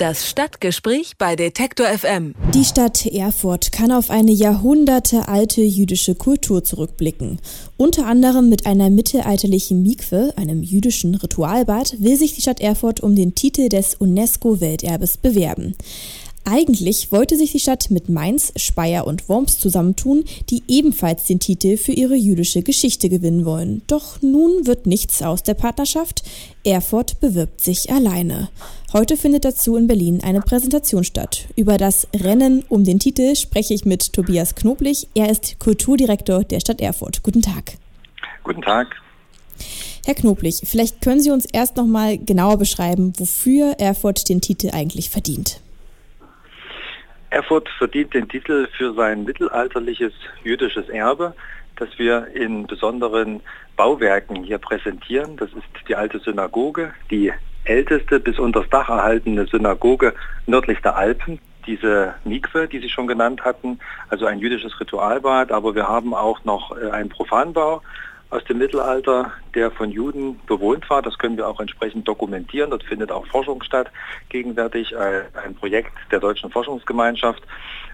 Das Stadtgespräch bei Detektor FM. Die Stadt Erfurt kann auf eine jahrhundertealte jüdische Kultur zurückblicken. Unter anderem mit einer mittelalterlichen Mikwe, einem jüdischen Ritualbad, will sich die Stadt Erfurt um den Titel des UNESCO-Welterbes bewerben. Eigentlich wollte sich die Stadt mit Mainz, Speyer und Worms zusammentun, die ebenfalls den Titel für ihre jüdische Geschichte gewinnen wollen. Doch nun wird nichts aus der Partnerschaft. Erfurt bewirbt sich alleine. Heute findet dazu in Berlin eine Präsentation statt. Über das Rennen um den Titel spreche ich mit Tobias Knoblich. Er ist Kulturdirektor der Stadt Erfurt. Guten Tag. Guten Tag. Herr Knoblich, vielleicht können Sie uns erst noch mal genauer beschreiben, wofür Erfurt den Titel eigentlich verdient. Erfurt verdient den Titel für sein mittelalterliches jüdisches Erbe, das wir in besonderen Bauwerken hier präsentieren. Das ist die alte Synagoge, die älteste bis unter das Dach erhaltene Synagoge nördlich der Alpen. Diese Mikwe, die Sie schon genannt hatten, also ein jüdisches Ritualbad, aber wir haben auch noch äh, einen Profanbau, aus dem Mittelalter, der von Juden bewohnt war. Das können wir auch entsprechend dokumentieren. Dort findet auch Forschung statt, gegenwärtig äh, ein Projekt der Deutschen Forschungsgemeinschaft.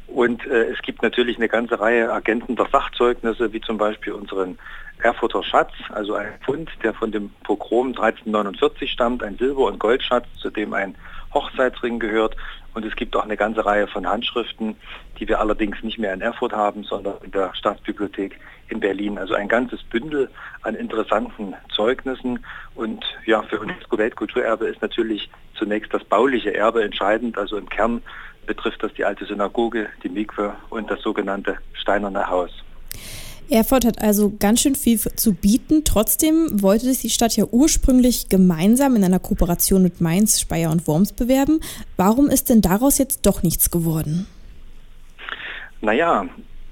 Und äh, es gibt natürlich eine ganze Reihe ergänzender Sachzeugnisse, wie zum Beispiel unseren Erfurter Schatz, also ein Fund, der von dem Pogrom 1349 stammt, ein Silber- und Goldschatz, zu dem ein Hochzeitsring gehört. Und es gibt auch eine ganze Reihe von Handschriften, die wir allerdings nicht mehr in Erfurt haben, sondern in der Staatsbibliothek in Berlin. Also ein ganzes Bündel an interessanten Zeugnissen. Und ja, für UNESCO Weltkulturerbe ist natürlich zunächst das bauliche Erbe entscheidend. Also im Kern betrifft das die alte Synagoge, die Mikwe und das sogenannte Steinerne Haus. Erfurt hat also ganz schön viel zu bieten. Trotzdem wollte sich die Stadt ja ursprünglich gemeinsam in einer Kooperation mit Mainz, Speyer und Worms bewerben. Warum ist denn daraus jetzt doch nichts geworden? Naja,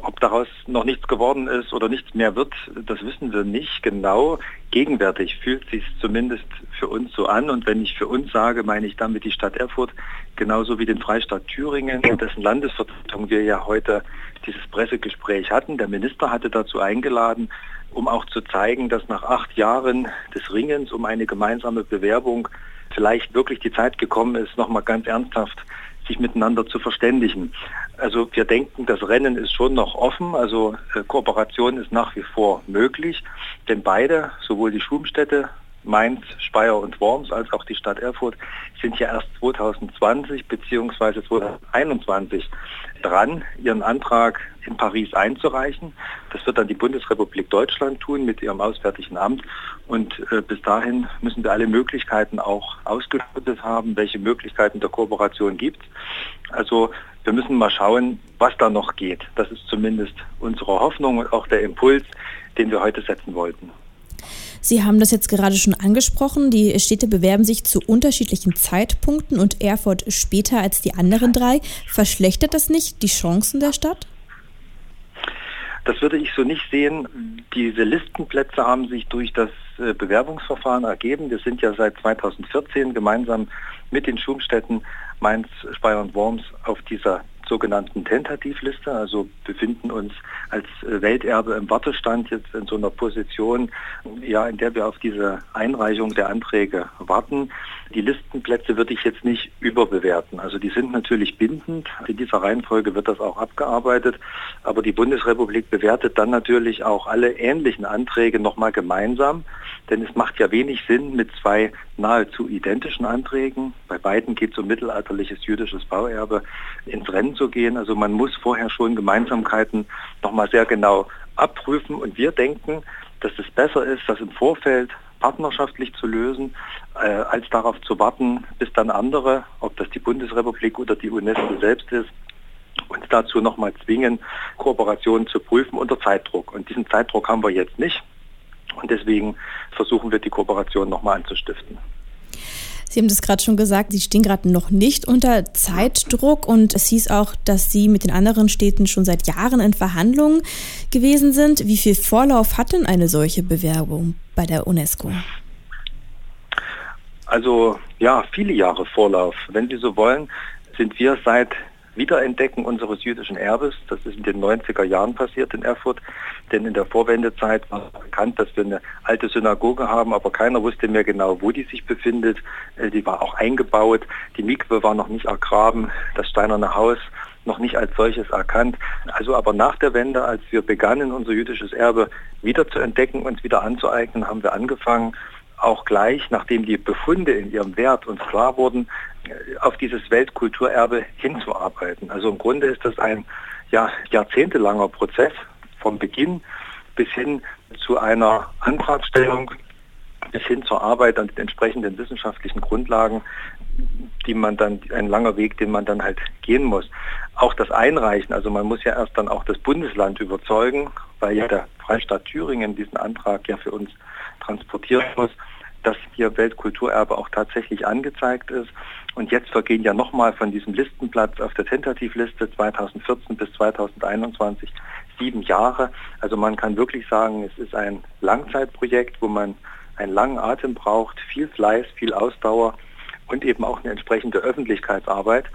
ob daraus noch nichts geworden ist oder nichts mehr wird, das wissen wir nicht genau. Gegenwärtig fühlt sich zumindest für uns so an. Und wenn ich für uns sage, meine ich damit die Stadt Erfurt, genauso wie den Freistaat Thüringen, dessen Landesvertretung wir ja heute dieses Pressegespräch hatten. Der Minister hatte dazu eingeladen, um auch zu zeigen, dass nach acht Jahren des Ringens um eine gemeinsame Bewerbung vielleicht wirklich die Zeit gekommen ist, nochmal ganz ernsthaft sich miteinander zu verständigen. Also wir denken, das Rennen ist schon noch offen, also äh, Kooperation ist nach wie vor möglich, denn beide, sowohl die Schumstätte Mainz, Speyer und Worms als auch die Stadt Erfurt sind ja erst 2020 bzw. 2021 dran, ihren Antrag in Paris einzureichen. Das wird dann die Bundesrepublik Deutschland tun mit ihrem Auswärtigen Amt. Und äh, bis dahin müssen wir alle Möglichkeiten auch ausgeschüttet haben, welche Möglichkeiten der Kooperation gibt. Also wir müssen mal schauen, was da noch geht. Das ist zumindest unsere Hoffnung und auch der Impuls, den wir heute setzen wollten. Sie haben das jetzt gerade schon angesprochen. Die Städte bewerben sich zu unterschiedlichen Zeitpunkten und Erfurt später als die anderen drei. Verschlechtert das nicht die Chancen der Stadt? Das würde ich so nicht sehen. Diese Listenplätze haben sich durch das äh, Bewerbungsverfahren ergeben. Wir sind ja seit 2014 gemeinsam mit den Schumstädten Mainz, Speyer und Worms auf dieser sogenannten Tentativliste, also befinden uns als Welterbe im Wartestand jetzt in so einer Position, ja, in der wir auf diese Einreichung der Anträge warten. Die Listenplätze würde ich jetzt nicht überbewerten. Also die sind natürlich bindend. In dieser Reihenfolge wird das auch abgearbeitet. Aber die Bundesrepublik bewertet dann natürlich auch alle ähnlichen Anträge nochmal gemeinsam. Denn es macht ja wenig Sinn mit zwei nahezu identischen Anträgen. Bei beiden geht es um mittelalterliches jüdisches Bauerbe ins Rennen zu gehen. Also man muss vorher schon Gemeinsamkeiten nochmal sehr genau abprüfen. Und wir denken, dass es besser ist, das im Vorfeld partnerschaftlich zu lösen, äh, als darauf zu warten, bis dann andere, ob das die Bundesrepublik oder die UNESCO selbst ist, uns dazu nochmal zwingen, Kooperationen zu prüfen unter Zeitdruck. Und diesen Zeitdruck haben wir jetzt nicht. Und deswegen versuchen wir die Kooperation nochmal anzustiften. Sie haben das gerade schon gesagt, Sie stehen gerade noch nicht unter Zeitdruck und es hieß auch, dass Sie mit den anderen Städten schon seit Jahren in Verhandlungen gewesen sind. Wie viel Vorlauf hat denn eine solche Bewerbung bei der UNESCO? Also ja, viele Jahre Vorlauf. Wenn Sie so wollen, sind wir seit Wiederentdecken unseres jüdischen Erbes. Das ist in den 90er Jahren passiert in Erfurt, denn in der Vorwendezeit war bekannt, dass wir eine alte Synagoge haben, aber keiner wusste mehr genau, wo die sich befindet. Äh, die war auch eingebaut, die Mikwe war noch nicht ergraben, das steinerne Haus noch nicht als solches erkannt. Also aber nach der Wende, als wir begannen, unser jüdisches Erbe wieder zu entdecken, uns wieder anzueignen, haben wir angefangen, auch gleich, nachdem die Befunde in ihrem Wert uns klar wurden, äh, auf dieses Weltkulturerbe hinzuarbeiten. Also im Grunde ist das ein ja, jahrzehntelanger Prozess vom Beginn bis hin zu einer Antragstellung, bis hin zur Arbeit an den entsprechenden wissenschaftlichen Grundlagen, die man dann, ein langer Weg, den man dann halt gehen muss. Auch das Einreichen, also man muss ja erst dann auch das Bundesland überzeugen, weil ja der Freistaat Thüringen diesen Antrag ja für uns transportieren muss, dass hier Weltkulturerbe auch tatsächlich angezeigt ist. Und jetzt vergehen ja nochmal von diesem Listenplatz auf der Tentativliste 2014 bis 2021 sieben Jahre. Also man kann wirklich sagen, es ist ein Langzeitprojekt, wo man einen langen Atem braucht, viel Fleiß, viel Ausdauer und eben auch eine entsprechende Öffentlichkeitsarbeit.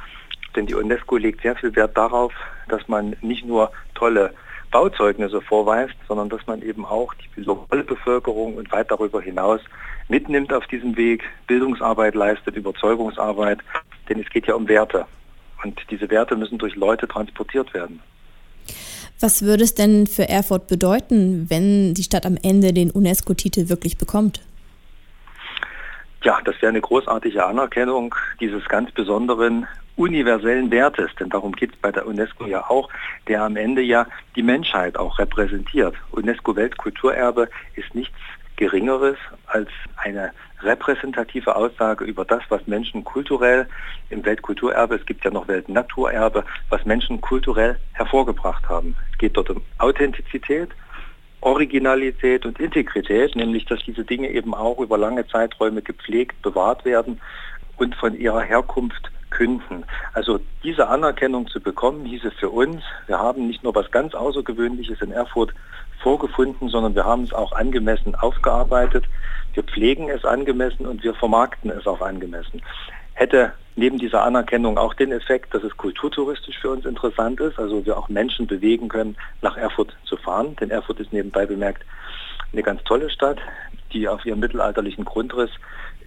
Denn die UNESCO legt sehr viel Wert darauf, dass man nicht nur tolle Bauzeugnisse vorweist, sondern dass man eben auch die lokale Bevölkerung und weit darüber hinaus mitnimmt auf diesem Weg, Bildungsarbeit leistet, Überzeugungsarbeit, denn es geht ja um Werte. Und diese Werte müssen durch Leute transportiert werden. Was würde es denn für Erfurt bedeuten, wenn die Stadt am Ende den UNESCO-Titel wirklich bekommt? Ja, das wäre eine großartige Anerkennung dieses ganz besonderen universellen Wertes, denn darum geht es bei der UNESCO ja auch, der am Ende ja die Menschheit auch repräsentiert. UNESCO Weltkulturerbe ist nichts Geringeres als eine repräsentative Aussage über das, was Menschen kulturell im Weltkulturerbe, es gibt ja noch Weltnaturerbe, was Menschen kulturell hervorgebracht haben. Es geht dort um Authentizität, Originalität und Integrität, nämlich dass diese Dinge eben auch über lange Zeiträume gepflegt, bewahrt werden und von ihrer Herkunft künden. Also diese Anerkennung zu bekommen, hieß es für uns, wir haben nicht nur was ganz Außergewöhnliches in Erfurt vorgefunden, sondern wir haben es auch angemessen aufgearbeitet. Wir pflegen es angemessen und wir vermarkten es auch angemessen. Hätte neben dieser Anerkennung auch den Effekt, dass es kulturtouristisch für uns interessant ist, also wir auch Menschen bewegen können, nach Erfurt zu fahren. Denn Erfurt ist nebenbei bemerkt eine ganz tolle Stadt, die auf ihrem mittelalterlichen Grundriss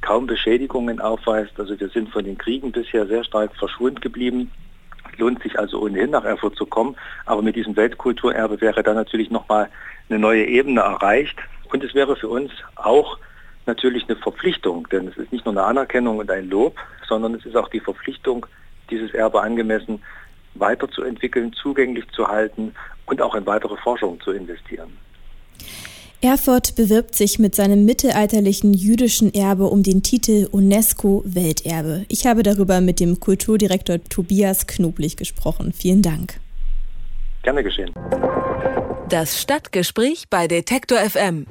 kaum Beschädigungen aufweist. Also wir sind von den Kriegen bisher sehr stark verschont geblieben. Lohnt sich also ohnehin nach Erfurt zu kommen. Aber mit diesem Weltkulturerbe wäre dann natürlich nochmal eine neue Ebene erreicht. Und es wäre für uns auch natürlich eine Verpflichtung, denn es ist nicht nur eine Anerkennung und ein Lob, sondern es ist auch die Verpflichtung, dieses Erbe angemessen weiterzuentwickeln, zugänglich zu halten und auch in weitere Forschung zu investieren. Erfurt bewirbt sich mit seinem mittelalterlichen jüdischen Erbe um den Titel UNESCO Welterbe. Ich habe darüber mit dem Kulturdirektor Tobias Knoblich gesprochen. Vielen Dank. Gerne geschehen. Das Stadtgespräch bei Detektor FM.